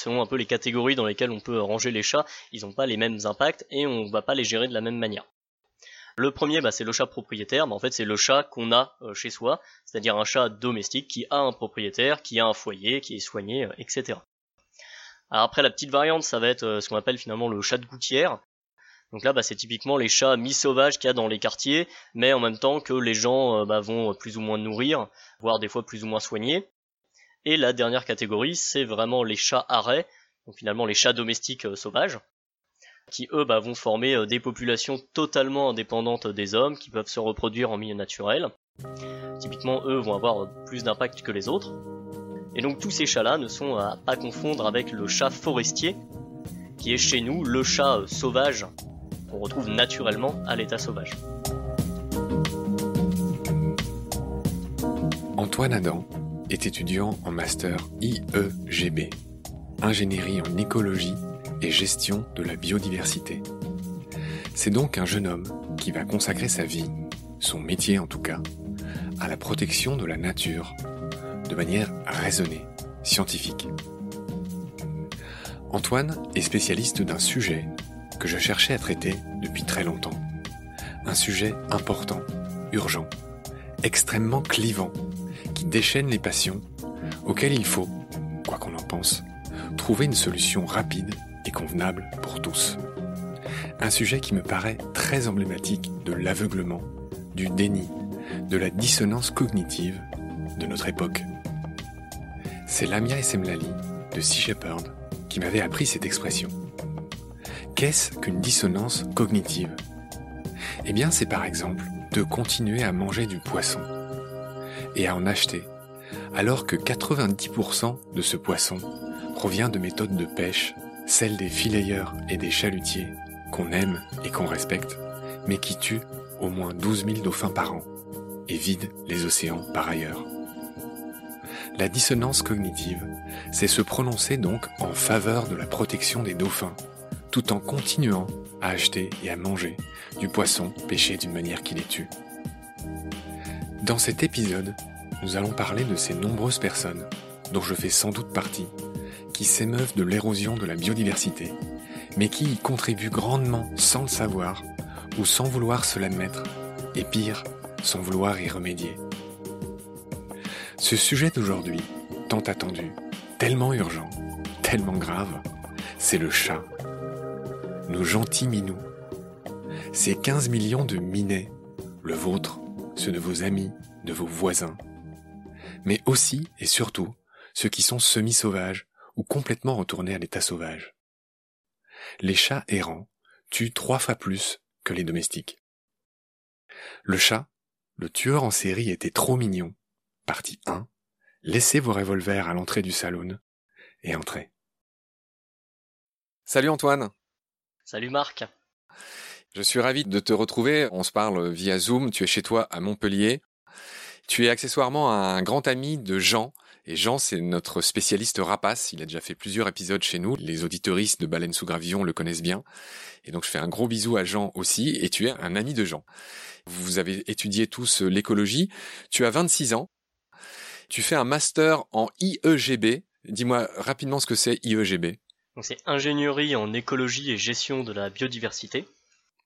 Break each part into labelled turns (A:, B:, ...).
A: selon un peu les catégories dans lesquelles on peut ranger les chats, ils n'ont pas les mêmes impacts et on va pas les gérer de la même manière. Le premier, bah, c'est le chat propriétaire. Bah, en fait, c'est le chat qu'on a euh, chez soi, c'est-à-dire un chat domestique qui a un propriétaire, qui a un foyer, qui est soigné, euh, etc. Après, la petite variante, ça va être euh, ce qu'on appelle finalement le chat de gouttière. Donc là, bah, c'est typiquement les chats mi-sauvages qu'il y a dans les quartiers, mais en même temps que les gens vont plus ou moins nourrir, voire des fois plus ou moins soigner. Et la dernière catégorie, c'est vraiment les chats arrêts, donc finalement les chats domestiques sauvages qui eux bah, vont former euh, des populations totalement indépendantes des hommes, qui peuvent se reproduire en milieu naturel. Typiquement, eux vont avoir euh, plus d'impact que les autres. Et donc tous ces chats-là ne sont à confondre avec le chat forestier, qui est chez nous le chat euh, sauvage qu'on retrouve naturellement à l'état sauvage.
B: Antoine Adam est étudiant en master IEGB, ingénierie en écologie et gestion de la biodiversité. C'est donc un jeune homme qui va consacrer sa vie, son métier en tout cas, à la protection de la nature, de manière raisonnée, scientifique. Antoine est spécialiste d'un sujet que je cherchais à traiter depuis très longtemps. Un sujet important, urgent, extrêmement clivant, déchaîne les passions, auxquelles il faut, quoi qu'on en pense, trouver une solution rapide et convenable pour tous. Un sujet qui me paraît très emblématique de l'aveuglement, du déni, de la dissonance cognitive de notre époque. C'est Lamia Essemlali de Sea Shepherd qui m'avait appris cette expression. Qu'est-ce qu'une dissonance cognitive? Eh bien, c'est par exemple de continuer à manger du poisson et à en acheter, alors que 90% de ce poisson provient de méthodes de pêche celle des fileyeurs et des chalutiers, qu'on aime et qu'on respecte, mais qui tuent au moins 12 000 dauphins par an et vident les océans par ailleurs. La dissonance cognitive, c'est se prononcer donc en faveur de la protection des dauphins, tout en continuant à acheter et à manger du poisson pêché d'une manière qui les tue. Dans cet épisode, nous allons parler de ces nombreuses personnes, dont je fais sans doute partie, qui s'émeuvent de l'érosion de la biodiversité, mais qui y contribuent grandement sans le savoir ou sans vouloir se l'admettre, et pire, sans vouloir y remédier. Ce sujet d'aujourd'hui, tant attendu, tellement urgent, tellement grave, c'est le chat. Nos gentils minous. Ces 15 millions de minets, le vôtre, ceux de vos amis, de vos voisins, mais aussi et surtout ceux qui sont semi-sauvages, ou complètement retournés à l'état sauvage. Les chats errants tuent trois fois plus que les domestiques. Le chat, le tueur en série était trop mignon. Partie 1. Laissez vos revolvers à l'entrée du salon et entrez. Salut Antoine.
A: Salut Marc.
B: Je suis ravi de te retrouver. On se parle via Zoom. Tu es chez toi à Montpellier. Tu es accessoirement un grand ami de Jean, et Jean, c'est notre spécialiste rapace. Il a déjà fait plusieurs épisodes chez nous. Les auditoristes de Baleine sous Gravillon le connaissent bien. Et donc, je fais un gros bisou à Jean aussi. Et tu es un ami de Jean. Vous avez étudié tous l'écologie. Tu as 26 ans. Tu fais un master en IEGB. Dis-moi rapidement ce que c'est IEGB.
A: c'est ingénierie en écologie et gestion de la biodiversité.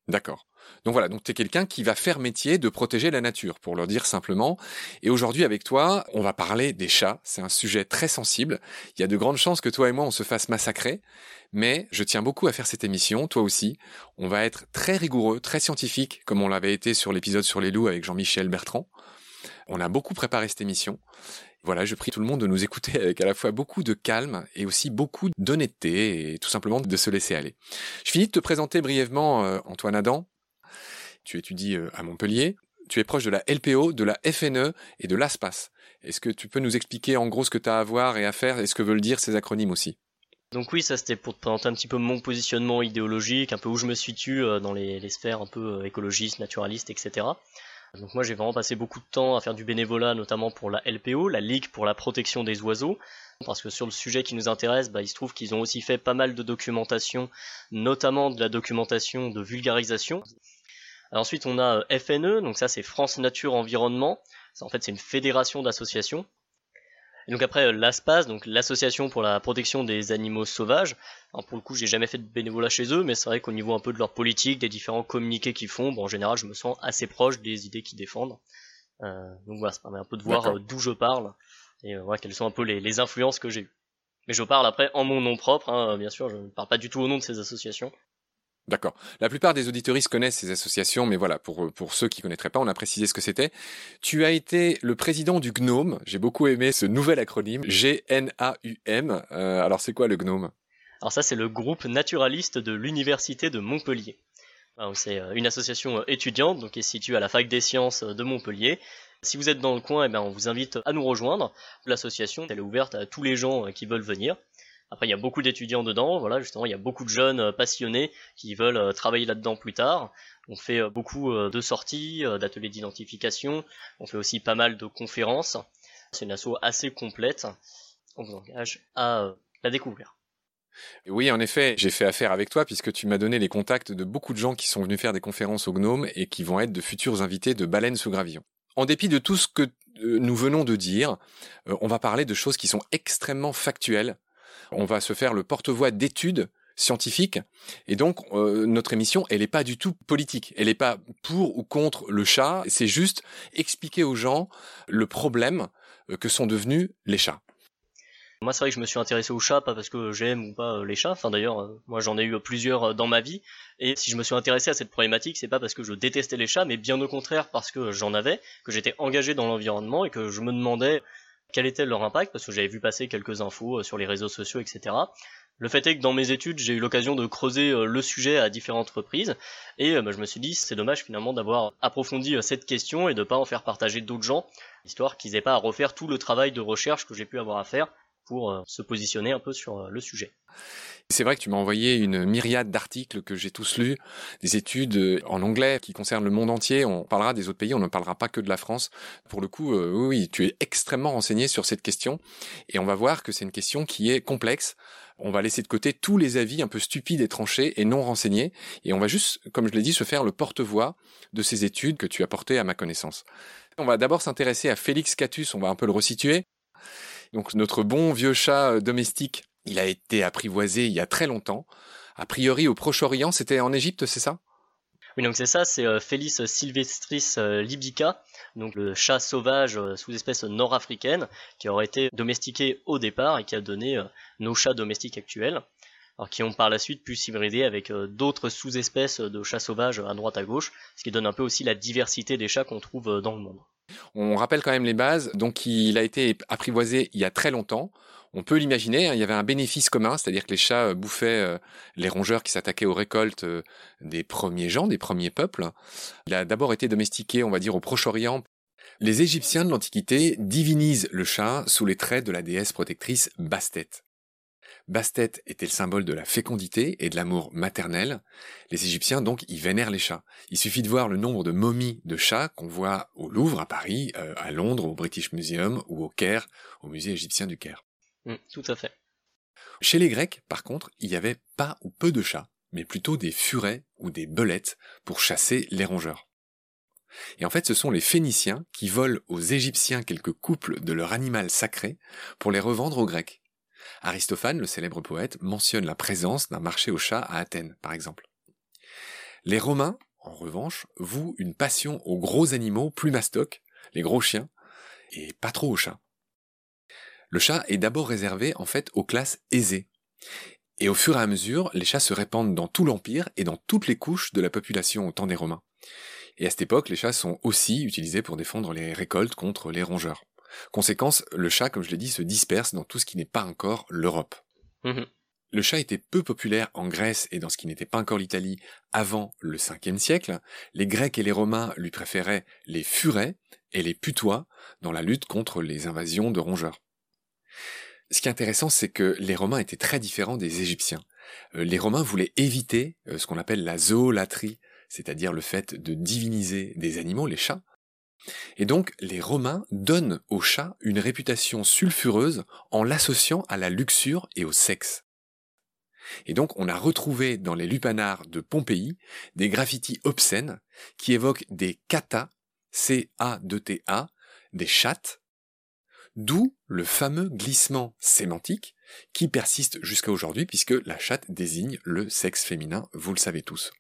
B: D'accord. Donc voilà, donc tu es quelqu'un qui va faire métier de protéger la nature, pour le dire simplement. Et aujourd'hui avec toi, on va parler des chats. C'est un sujet très sensible. Il y a de grandes chances que toi et moi on se fasse massacrer, mais je tiens beaucoup à faire cette émission, toi aussi. On va être très rigoureux, très scientifique, comme on l'avait été sur l'épisode sur les loups avec Jean-Michel Bertrand. On a beaucoup préparé cette émission. Voilà, je prie tout le monde de nous écouter avec à la fois beaucoup de calme et aussi beaucoup d'honnêteté et tout simplement de se laisser aller. Je finis de te présenter brièvement euh, Antoine Adam tu étudies euh, à Montpellier, tu es proche de la LPO, de la FNE et de l'ASPAS. Est-ce que tu peux nous expliquer en gros ce que tu as à voir et à faire et ce que veulent dire ces acronymes aussi?
A: Donc oui, ça c'était pour te présenter un petit peu mon positionnement idéologique, un peu où je me situe euh, dans les, sphères un peu euh, écologistes, naturalistes, etc. Donc moi j'ai vraiment passé beaucoup de temps à faire du bénévolat, notamment pour la LPO, la Ligue pour la protection des oiseaux, parce que sur le sujet qui nous intéresse, bah, il se trouve qu'ils ont aussi fait pas mal de documentation, notamment de la documentation de vulgarisation ensuite, on a euh, FNE, donc ça c'est France Nature Environnement. En fait, c'est une fédération d'associations. Et donc après l'ASPAS, donc l'association pour la protection des animaux sauvages. Alors pour le coup, j'ai jamais fait de bénévolat chez eux, mais c'est vrai qu'au niveau un peu de leur politique, des différents communiqués qu'ils font, bon, en général, je me sens assez proche des idées qu'ils défendent. Euh, donc voilà, ça permet un peu de voir euh, d'où je parle et euh, voilà, quelles sont un peu les, les influences que j'ai eues. Mais je parle après en mon nom propre, hein, bien sûr, je ne parle pas du tout au nom de ces associations.
B: D'accord. La plupart des auditoristes connaissent ces associations, mais voilà, pour, ceux qui connaîtraient pas, on a précisé ce que c'était. Tu as été le président du GNOME. J'ai beaucoup aimé ce nouvel acronyme, G-N-A-U-M. Euh, alors, c'est quoi le GNOME?
A: Alors ça, c'est le groupe naturaliste de l'Université de Montpellier. C'est euh, une association euh, étudiante, donc qui est située à la Fac des Sciences de Montpellier. Si vous êtes dans le coin, eh bien, on vous invite à nous rejoindre. L'association, est ouverte à tous les gens qui veulent venir. Après, il y a beaucoup d'étudiants dedans, voilà, justement, il y a beaucoup de jeunes euh, passionnés qui veulent euh, travailler là-dedans plus tard. On fait euh, beaucoup de sorties, d'ateliers d'identification, on fait aussi pas mal de conférences. C'est une asso assez complète. On vous engage à la découvrir.
B: Oui, en effet, j'ai fait affaire avec toi puisque tu m'as donné les contacts de beaucoup de gens qui sont venus faire des conférences au Gnome et qui vont être de futurs invités de Baleine sous Gravillon. En dépit de tout ce que nous venons de dire, on va parler de choses qui sont extrêmement factuelles on va se faire le porte-voix d'études scientifiques. Et donc, euh, notre émission, elle n'est pas du tout politique. Elle n'est pas pour ou contre le chat. C'est juste expliquer aux gens le problème euh, que sont devenus les chats.
A: Moi, c'est vrai que je me suis intéressé aux chats, pas parce que j'aime ou pas euh, les chats. Enfin, d'ailleurs, moi, j'en ai eu plusieurs dans ma vie. Et si je me suis intéressé à cette problématique, c'est pas parce que je détestais les chats, mais bien au contraire parce que j'en avais, que j'étais engagé dans l'environnement et que je me demandais quel était leur impact, parce que j'avais vu passer quelques infos euh, sur les réseaux sociaux, etc. Le fait est que dans mes études, j'ai eu l'occasion de creuser euh, le sujet à différentes reprises, et euh, bah, je me suis dit, c'est dommage finalement d'avoir approfondi cette question et de pas en faire partager d'autres gens, histoire qu'ils aient pas à refaire tout le travail de recherche que j'ai pu avoir à faire pour se positionner un peu sur le sujet.
B: C'est vrai que tu m'as envoyé une myriade d'articles que j'ai tous lus, des études euh, en anglais qui concernent le monde entier. On parlera des autres pays, on ne parlera pas que de la France. Pour le coup, euh, oui, tu es extrêmement renseigné sur cette question et on va voir que c'est une question qui est complexe. On va laisser de côté tous les avis un peu stupides et tranchés et non renseignés et on va juste, comme je l'ai dit, se faire le porte-voix de ces études que tu as portées à ma connaissance. On va d'abord s'intéresser à Félix Catus, on va un peu le resituer. Donc notre bon vieux chat euh, domestique il a été apprivoisé il y a très longtemps. A priori, au Proche-Orient, c'était en Égypte, c'est ça?
A: Oui, donc c'est ça, c'est euh, Felis sylvestris euh, libica, donc le chat sauvage euh, sous-espèce nord-africaine, qui aurait été domestiqué au départ et qui a donné nos chats domestiques actuels, qui ont par la suite pu s'hybrider avec d'autres sous-espèces de chats sauvages à droite à gauche, ce qui donne un peu aussi la diversité des chats qu'on trouve dans le monde.
B: On rappelle quand même les bases, donc il a été apprivoisé il y a très longtemps on peut l'imaginer, hein, il y avait un bénéfice commun, c'est-à-dire que les chats euh, bouffaient euh, les rongeurs qui s'attaquaient aux récoltes euh, des premiers gens, des premiers peuples. Il a d'abord été domestiqué, on va dire, au Proche-Orient. Les Égyptiens de l'Antiquité divinisent le chat sous les traits de la déesse protectrice Bastet. Bastet était le symbole de la fécondité et de l'amour maternel. Les Égyptiens donc y vénèrent les chats. Il suffit de voir le nombre de momies de chats qu'on voit au Louvre, à Paris, à Londres, au British Museum ou au Caire, au musée égyptien du Caire.
A: Mm, tout à fait.
B: Chez les Grecs, par contre, il y avait pas ou peu de chats, mais plutôt des furets ou des belettes pour chasser les rongeurs. Et en fait, ce sont les Phéniciens qui volent aux Égyptiens quelques couples de leur animal sacré pour les revendre aux Grecs. Aristophane, le célèbre poète, mentionne la présence d'un marché aux chats à Athènes, par exemple. Les Romains, en revanche, vouent une passion aux gros animaux plus mastocs, les gros chiens, et pas trop aux chats. Le chat est d'abord réservé en fait aux classes aisées. Et au fur et à mesure, les chats se répandent dans tout l'Empire et dans toutes les couches de la population au temps des Romains. Et à cette époque, les chats sont aussi utilisés pour défendre les récoltes contre les rongeurs. Conséquence, le chat, comme je l'ai dit, se disperse dans tout ce qui n'est pas encore l'Europe. Mhm. Le chat était peu populaire en Grèce et dans ce qui n'était pas encore l'Italie avant le 5e siècle. Les Grecs et les Romains lui préféraient les furets et les putois dans la lutte contre les invasions de rongeurs. Ce qui est intéressant, c'est que les Romains étaient très différents des Égyptiens. Euh, les Romains voulaient éviter euh, ce qu'on appelle la zoolatrie, c'est-à-dire le fait de diviniser des animaux, les chats. Et donc, les Romains donnent aux chats une réputation sulfureuse en l'associant à la luxure et au sexe. Et donc, on a retrouvé dans les lupanars de Pompéi des graffitis obscènes qui évoquent des katas, C-A-T-A, des chattes, D'où le fameux glissement sémantique qui persiste jusqu'à aujourd'hui puisque la chatte désigne le sexe féminin, vous le savez tous.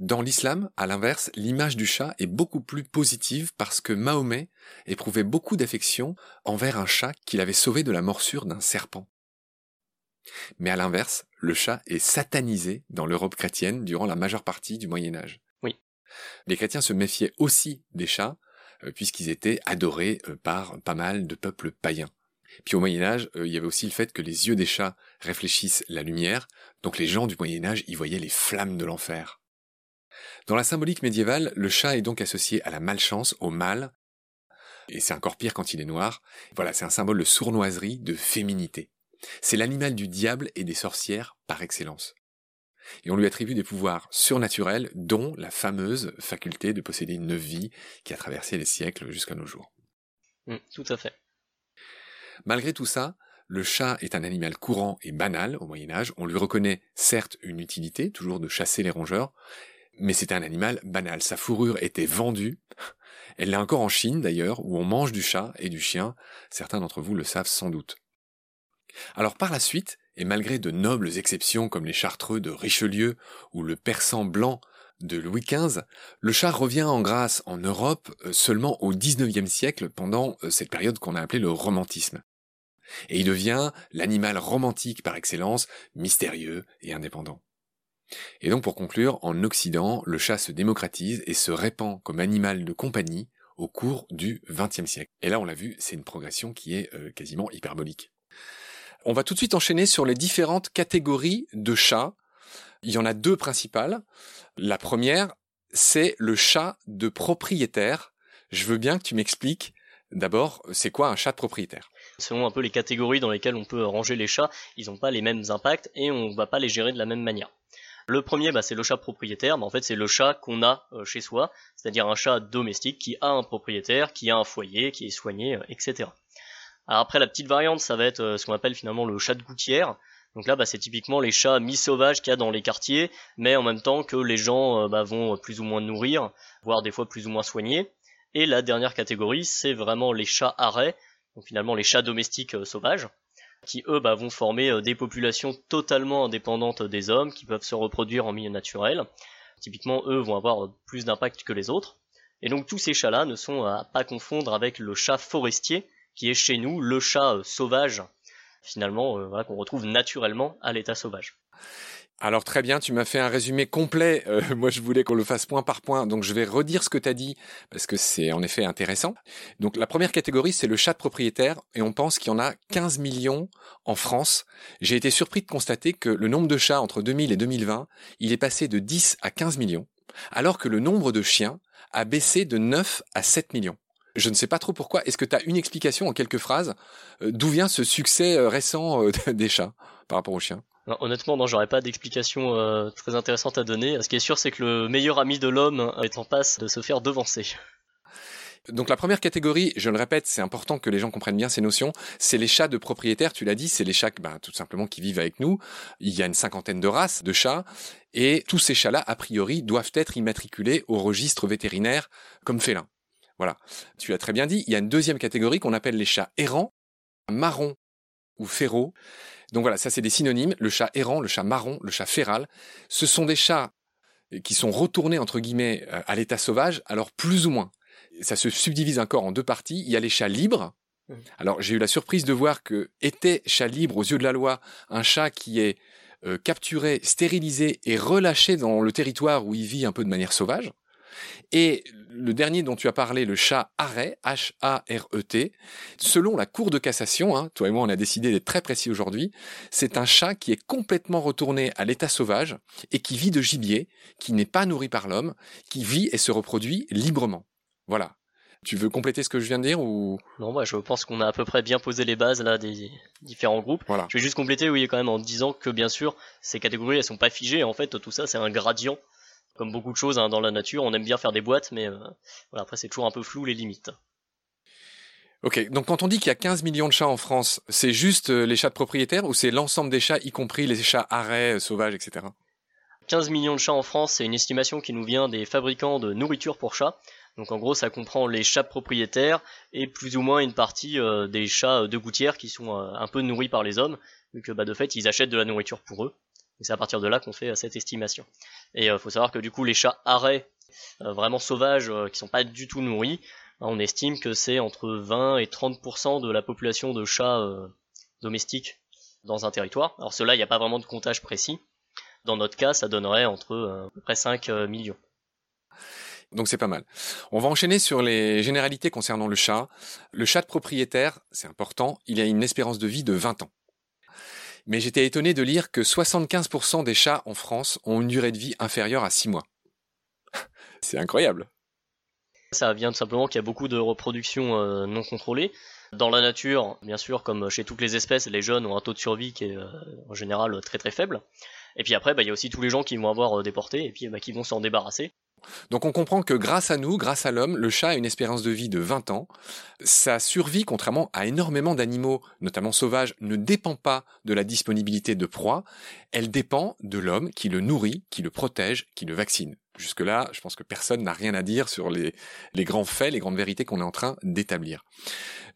B: Dans l'islam, à l'inverse, l'image du chat est beaucoup plus positive parce que Mahomet éprouvait beaucoup d'affection envers un chat qu'il avait sauvé de la morsure d'un serpent. Mais à l'inverse, le chat est satanisé dans l'Europe chrétienne durant la majeure partie du Moyen Âge.
A: Oui.
B: Les chrétiens se méfiaient aussi des chats, euh, puisqu'ils étaient adorés euh, par pas mal de peuples païens. Puis au Moyen Âge, euh, il y avait aussi le fait que les yeux des chats réfléchissent la lumière, donc les gens du Moyen Âge y voyaient les flammes de l'enfer. Dans la symbolique médiévale, le chat est donc associé à la malchance, au mal, et c'est encore pire quand il est noir. Voilà, c'est un symbole de sournoiserie, de féminité. C'est l'animal du diable et des sorcières par excellence. Et on lui attribue des pouvoirs surnaturels, dont la fameuse faculté de posséder une vie qui a traversé les siècles jusqu'à nos jours.
A: Mm, tout à fait.
B: Malgré tout ça, le chat est un animal courant et banal au Moyen Âge. On lui reconnaît certes une utilité, toujours de chasser les rongeurs, mais c'est un animal banal. Sa fourrure était vendue. Elle l'est encore en Chine d'ailleurs, où on mange du chat et du chien. Certains d'entre vous le savent sans doute. Alors par la suite, et malgré de nobles exceptions comme les chartreux de Richelieu ou le persan blanc de Louis XV, le chat revient en grâce en Europe euh, seulement au XIXe siècle pendant euh, cette période qu'on a appelée le romantisme. Et il devient l'animal romantique par excellence, mystérieux et indépendant. Et donc pour conclure, en Occident, le chat se démocratise et se répand comme animal de compagnie au cours du XXe siècle. Et là, on l'a vu, c'est une progression qui est euh, quasiment hyperbolique. On va tout de suite enchaîner sur les différentes catégories de chats. Il y en a deux principales. La première, c'est le chat de propriétaire. Je veux bien que tu m'expliques d'abord, c'est quoi un chat de propriétaire?
A: Selon un peu les catégories dans lesquelles on peut ranger les chats, ils n'ont pas les mêmes impacts et on ne va pas les gérer de la même manière. Le premier, bah, c'est le chat propriétaire. mais en fait, c'est le chat qu'on a euh, chez soi, c'est-à-dire un chat domestique qui a un propriétaire, qui a un foyer, qui est soigné, euh, etc. Alors après, la petite variante, ça va être euh, ce qu'on appelle finalement le chat de gouttière. Donc là, bah, c'est typiquement les chats mi-sauvages qu'il y a dans les quartiers, mais en même temps que les gens bah, vont plus ou moins nourrir, voire des fois plus ou moins soigner. Et la dernière catégorie, c'est vraiment les chats arrêts, donc finalement les chats domestiques sauvages, qui eux bah, vont former des populations totalement indépendantes des hommes, qui peuvent se reproduire en milieu naturel. Typiquement, eux vont avoir plus d'impact que les autres. Et donc tous ces chats-là ne sont à pas confondre avec le chat forestier, qui est chez nous le chat euh, sauvage, finalement, euh, qu'on retrouve naturellement à l'état sauvage.
B: Alors très bien, tu m'as fait un résumé complet. Euh, moi, je voulais qu'on le fasse point par point, donc je vais redire ce que tu as dit parce que c'est en effet intéressant. Donc la première catégorie, c'est le chat de propriétaire et on pense qu'il y en a 15 millions en France. J'ai été surpris de constater que le nombre de chats entre 2000 et 2020, il est passé de 10 à 15 millions, alors que le nombre de chiens a baissé de 9 à 7 millions. Je ne sais pas trop pourquoi. Est-ce que tu as une explication en quelques phrases euh, d'où vient ce succès euh, récent des chats par rapport aux chiens?
A: Honnêtement, non, j'aurais pas d'explication très intéressante à donner. Ce qui est sûr, c'est que le meilleur ami de l'homme est en passe de se faire devancer.
B: Donc la première catégorie, je le répète, c'est important que les gens comprennent bien ces notions, c'est les chats de propriétaires, tu l'as dit, c'est les chats bah, tout simplement qui vivent avec nous. Il y a une cinquantaine de races de chats, et tous ces chats-là, a priori, doivent être immatriculés au registre vétérinaire comme félins. Voilà. Tu l'as très bien dit. Il y a une deuxième catégorie qu'on appelle les chats errants, marrons ou féraux. Donc voilà, ça c'est des synonymes. Le chat errant, le chat marron, le chat féral. Ce sont des chats qui sont retournés entre guillemets euh, à l'état sauvage, alors plus ou moins. Ça se subdivise encore en deux parties. Il y a les chats libres. Mmh. Alors j'ai eu la surprise de voir que était chat libre aux yeux de la loi un chat qui est euh, capturé, stérilisé et relâché dans le territoire où il vit un peu de manière sauvage. Et le dernier dont tu as parlé, le chat arrêt, H-A-R-E-T, selon la Cour de cassation, hein, toi et moi on a décidé d'être très précis aujourd'hui, c'est un chat qui est complètement retourné à l'état sauvage et qui vit de gibier, qui n'est pas nourri par l'homme, qui vit et se reproduit librement. Voilà. Tu veux compléter ce que je viens de dire ou?
A: Non, bah, je pense qu'on a à peu près bien posé les bases là des différents groupes.
B: Voilà.
A: Je vais juste compléter, oui, quand même en disant que bien sûr ces catégories elles sont pas figées. En fait, tout ça c'est un gradient comme beaucoup de choses hein, dans la nature, on aime bien faire des boîtes, mais euh, voilà, après c'est toujours un peu flou les limites.
B: Ok, donc quand on dit qu'il y a 15 millions de chats en France, c'est juste euh, les chats de propriétaires ou c'est l'ensemble des chats, y compris les chats arrêts, euh, sauvages, etc.
A: 15 millions de chats en France, c'est une estimation qui nous vient des fabricants de nourriture pour chats. Donc en gros, ça comprend les chats propriétaires et plus ou moins une partie des chats de gouttière qui sont un peu nourris par les hommes, vu que bah, de fait ils achètent de la nourriture pour eux. Et c'est à partir de là qu'on fait cette estimation. Et il faut savoir que du coup les chats arrêts vraiment sauvages qui sont pas du tout nourris, on estime que c'est entre 20 et 30% de la population de chats domestiques dans un territoire. Alors cela, il n'y a pas vraiment de comptage précis. Dans notre cas, ça donnerait entre euh, à peu près 5 euh, millions.
B: Donc c'est pas mal. On va enchaîner sur les généralités concernant le chat. Le chat de propriétaire, c'est important, il a une espérance de vie de 20 ans. Mais j'étais étonné de lire que 75% des chats en France ont une durée de vie inférieure à 6 mois. c'est incroyable.
A: Ça vient tout simplement qu'il y a beaucoup de reproduction euh, non contrôlée. Dans la nature, bien sûr, comme chez toutes les espèces, les jeunes ont un taux de survie qui est euh, en général très très faible. Et puis après, bah, il y a aussi tous les gens qui vont avoir euh, déporté et puis bah, qui vont s'en débarrasser.
B: Donc on comprend que grâce à nous, grâce à l'homme, le chat a une espérance de vie de 20 ans. Sa survie, contrairement à énormément d'animaux, notamment sauvages, ne dépend pas de la disponibilité de proie, elle dépend de l'homme qui le nourrit, qui le protège, qui le vaccine. Jusque-là, je pense que personne n'a rien à dire sur les, grands faits, les grandes vérités qu'on est en train d'établir.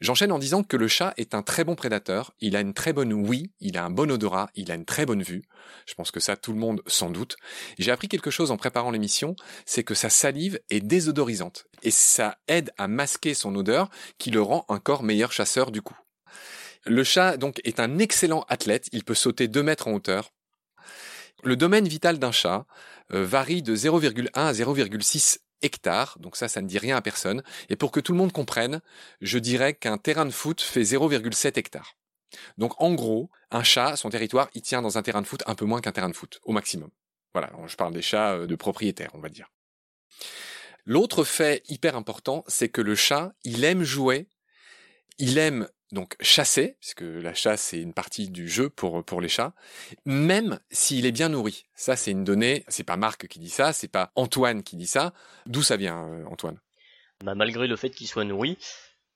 B: J'enchaîne en disant que le chat est un très bon prédateur, il a une très bonne ouïe, il a un bon odorat, il a une très bonne vue. Je pense que ça, tout le monde sans doute. J'ai appris quelque chose en préparant l'émission, c'est que sa salive est désodorisante, et ça aide à masquer son odeur, qui le rend encore meilleur chasseur du coup. Le chat, donc, est un excellent athlète, il peut sauter 2 mètres en hauteur. Le domaine vital d'un chat euh, varie de 0,1 à 0,6 hectares, donc ça, ça ne dit rien à personne. Et pour que tout le monde comprenne, je dirais qu'un terrain de foot fait 0,7 hectares. Donc en gros, un chat, son territoire, il tient dans un terrain de foot un peu moins qu'un terrain de foot, au maximum. Voilà, je parle des chats euh, de propriétaires, on va dire. L'autre fait hyper important, c'est que le chat, il aime jouer, il aime donc chasser, puisque la chasse c'est une partie du jeu pour, pour les chats, même s'il est bien nourri. Ça c'est une donnée, c'est pas Marc qui dit ça, c'est pas Antoine qui dit ça. D'où ça vient, euh, Antoine?
A: Bah, Malgré le fait qu'ils soient nourris,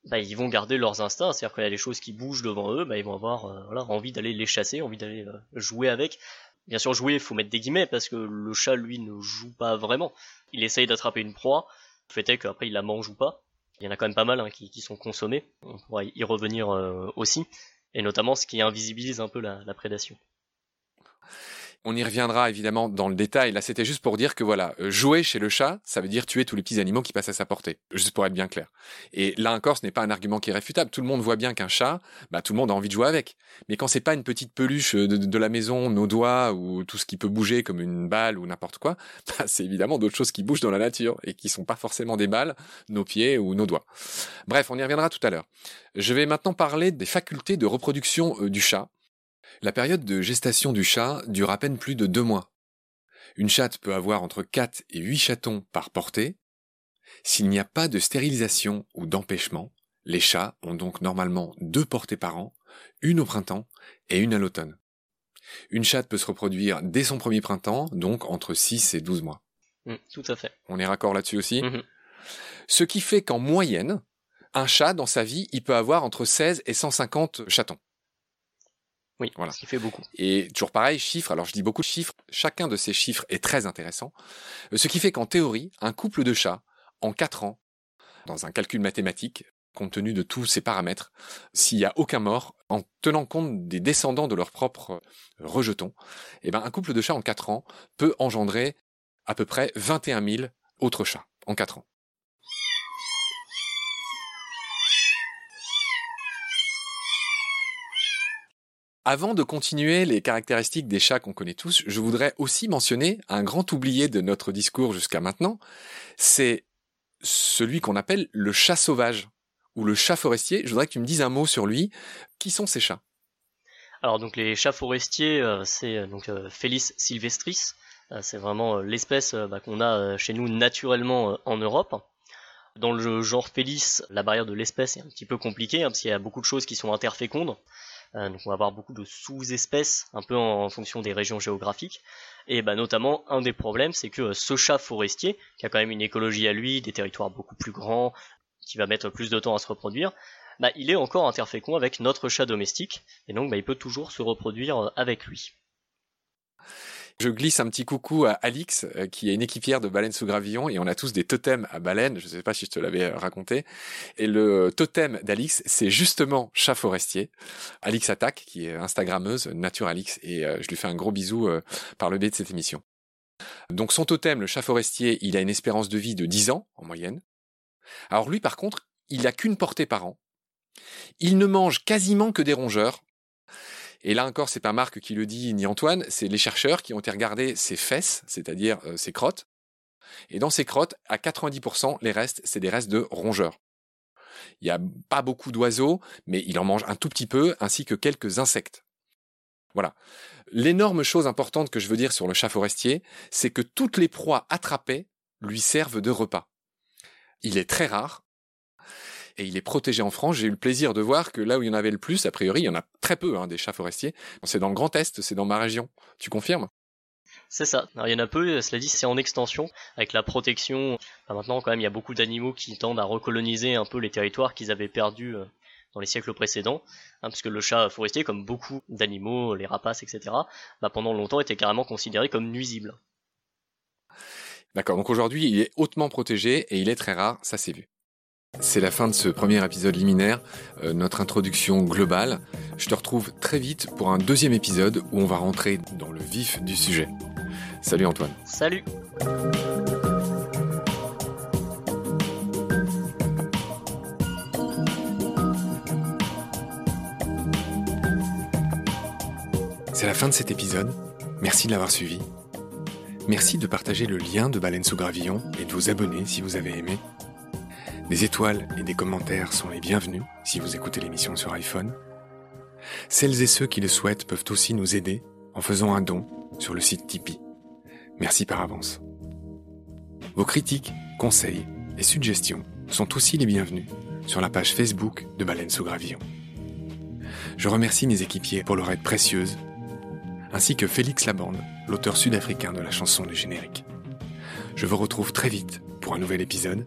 A: bah, ils vont garder leurs instincts, c'est-à-dire qu'il y a des choses qui bougent devant eux, bah, ils vont avoir euh, envie d'aller les chasser, envie d'aller euh, jouer avec. Bien sûr, jouer, il faut mettre des guillemets, parce que le chat, lui, ne joue pas vraiment. Il essaye d'attraper une proie, le fait est qu'après, il la mange ou pas. Il y en a quand même pas mal hein, qui, sont consommés. On pourra y revenir euh, aussi. Et notamment ce qui invisibilise un peu la prédation.
B: On y reviendra évidemment dans le détail. Là, c'était juste pour dire que voilà, euh, jouer chez le chat, ça veut dire tuer tous les petits animaux qui passent à sa portée. Juste pour être bien clair. Et là encore, ce n'est pas un argument qui est réfutable. Tout le monde voit bien qu'un chat, bah, tout le monde a envie de jouer avec. Mais quand c'est pas une petite peluche de, la maison, nos doigts ou tout ce qui peut bouger comme une balle ou n'importe quoi, bah, c'est évidemment d'autres choses qui bougent dans la nature et qui sont pas forcément des balles, nos pieds ou nos doigts. Bref, on y reviendra tout à l'heure. Je vais maintenant parler des facultés de reproduction euh, du chat la période de gestation du chat dure à peine plus de deux mois. Une chatte peut avoir entre 4 et 8 chatons par portée. S'il n'y a pas de stérilisation ou d'empêchement, les chats ont donc normalement deux portées par an, une au printemps et une à l'automne. Une chatte peut se reproduire dès son premier printemps, donc entre 6 et 12 mois.
A: Mmh, tout à fait.
B: On est raccord là-dessus aussi?
A: Mmh
B: Ce qui fait qu'en moyenne, un chat, dans sa vie, il peut avoir entre 16 et 150 chatons.
A: Oui, voilà. ce qui fait beaucoup.
B: Et toujours pareil, chiffres, alors je dis beaucoup de chiffres, chacun de ces chiffres est très intéressant, euh, ce qui fait qu'en théorie, un couple de chats, en 4 ans, dans un calcul mathématique, compte tenu de tous ces paramètres, s'il n'y a aucun mort, en tenant compte des descendants de leurs propres euh, rejetons, eh ben, un couple de chats en 4 ans peut engendrer à peu près 21 000 autres chats en 4 ans. Avant de continuer les caractéristiques des chats qu'on connaît tous, je voudrais aussi mentionner un grand oublié de notre discours jusqu'à maintenant, c'est celui qu'on appelle le chat sauvage ou le chat forestier. Je voudrais que tu me dises un mot sur lui. Qui sont ces chats?
A: Alors donc les chats forestiers, euh, c'est euh, donc euh, Felis sylvestris. c'est vraiment l'espèce bah, qu'on a chez nous naturellement en Europe. Dans le genre Felis, la barrière de l'espèce est un petit peu compliquée hein, parce qu'il y a beaucoup de choses qui sont interfécondes. Euh, donc on va avoir beaucoup de sous-espèces, un peu en, fonction des régions géographiques. Et bah, notamment, un des problèmes, c'est que euh, ce chat forestier, qui a quand même une écologie à lui, des territoires beaucoup plus grands, qui va mettre plus de temps à se reproduire, bah, il est encore interfécond avec notre chat domestique, et donc bah, il peut toujours se reproduire euh, avec lui.
B: Je glisse un petit coucou à Alix, euh, qui est une équipière de Baleine sous Gravillon, et on a tous des totems à baleine. Je ne sais pas si je te l'avais euh, raconté. Et le totem d'Alix, c'est justement chat forestier. Alix Attaque, qui est Instagrammeuse, Nature Alix, et euh, je lui fais un gros bisou par le biais de cette émission. Donc son totem, le chat forestier, il a une espérance de vie de 10 ans en moyenne. Alors lui, par contre, il a qu'une portée par an. Il ne mange quasiment que des rongeurs, et là encore, c'est pas Marc qui le dit ni Antoine, c'est les chercheurs qui ont été regarder ses fesses, c'est-à-dire euh, ses crottes. Et dans ces crottes, à 90%, les restes, c'est des restes de rongeurs. Il n'y a pas beaucoup d'oiseaux, mais il en mange un tout petit peu, ainsi que quelques insectes. Voilà. L'énorme chose importante que je veux dire sur le chat forestier, c'est que toutes les proies attrapées lui servent de repas. Il est très rare, et il est protégé en France. J'ai eu le plaisir de voir que là où il y en avait le plus, a priori, il y en a très peu hein, des chats forestiers. C'est dans le Grand Est, c'est dans ma région. Tu confirmes?
A: C'est ça. Alors, il y en a peu, cela dit, c'est en extension, avec la protection. maintenant, quand même, il y a beaucoup d'animaux qui tendent à recoloniser un peu les territoires qu'ils avaient perdus euh, dans les siècles précédents, hein, puisque le chat forestier, comme beaucoup d'animaux, les rapaces, etc., bah, pendant longtemps était carrément considéré comme nuisible.
B: D'accord, donc aujourd'hui, il est hautement protégé et il est très rare, ça s'est vu. C'est la fin de ce premier épisode liminaire, euh, notre introduction globale. Je te retrouve très vite pour un deuxième épisode où on va rentrer dans le vif du sujet. Salut Antoine.
A: Salut.
B: C'est la fin de cet épisode. Merci de l'avoir suivi. Merci de partager le lien de Baleine sous Gravillon et de vous abonner si vous avez aimé. Des étoiles et des commentaires sont les bienvenus si vous écoutez l'émission sur iPhone. Celles et ceux qui le souhaitent peuvent aussi nous aider en faisant un don sur le site Tipeee. Merci par avance. Vos critiques, conseils et suggestions sont aussi les bienvenus sur la page Facebook de Baleine sous Gravillon. Je remercie mes équipiers pour leur aide précieuse, ainsi que Félix Labande, l'auteur sud-africain de la chanson du générique. Je vous retrouve très vite pour un nouvel épisode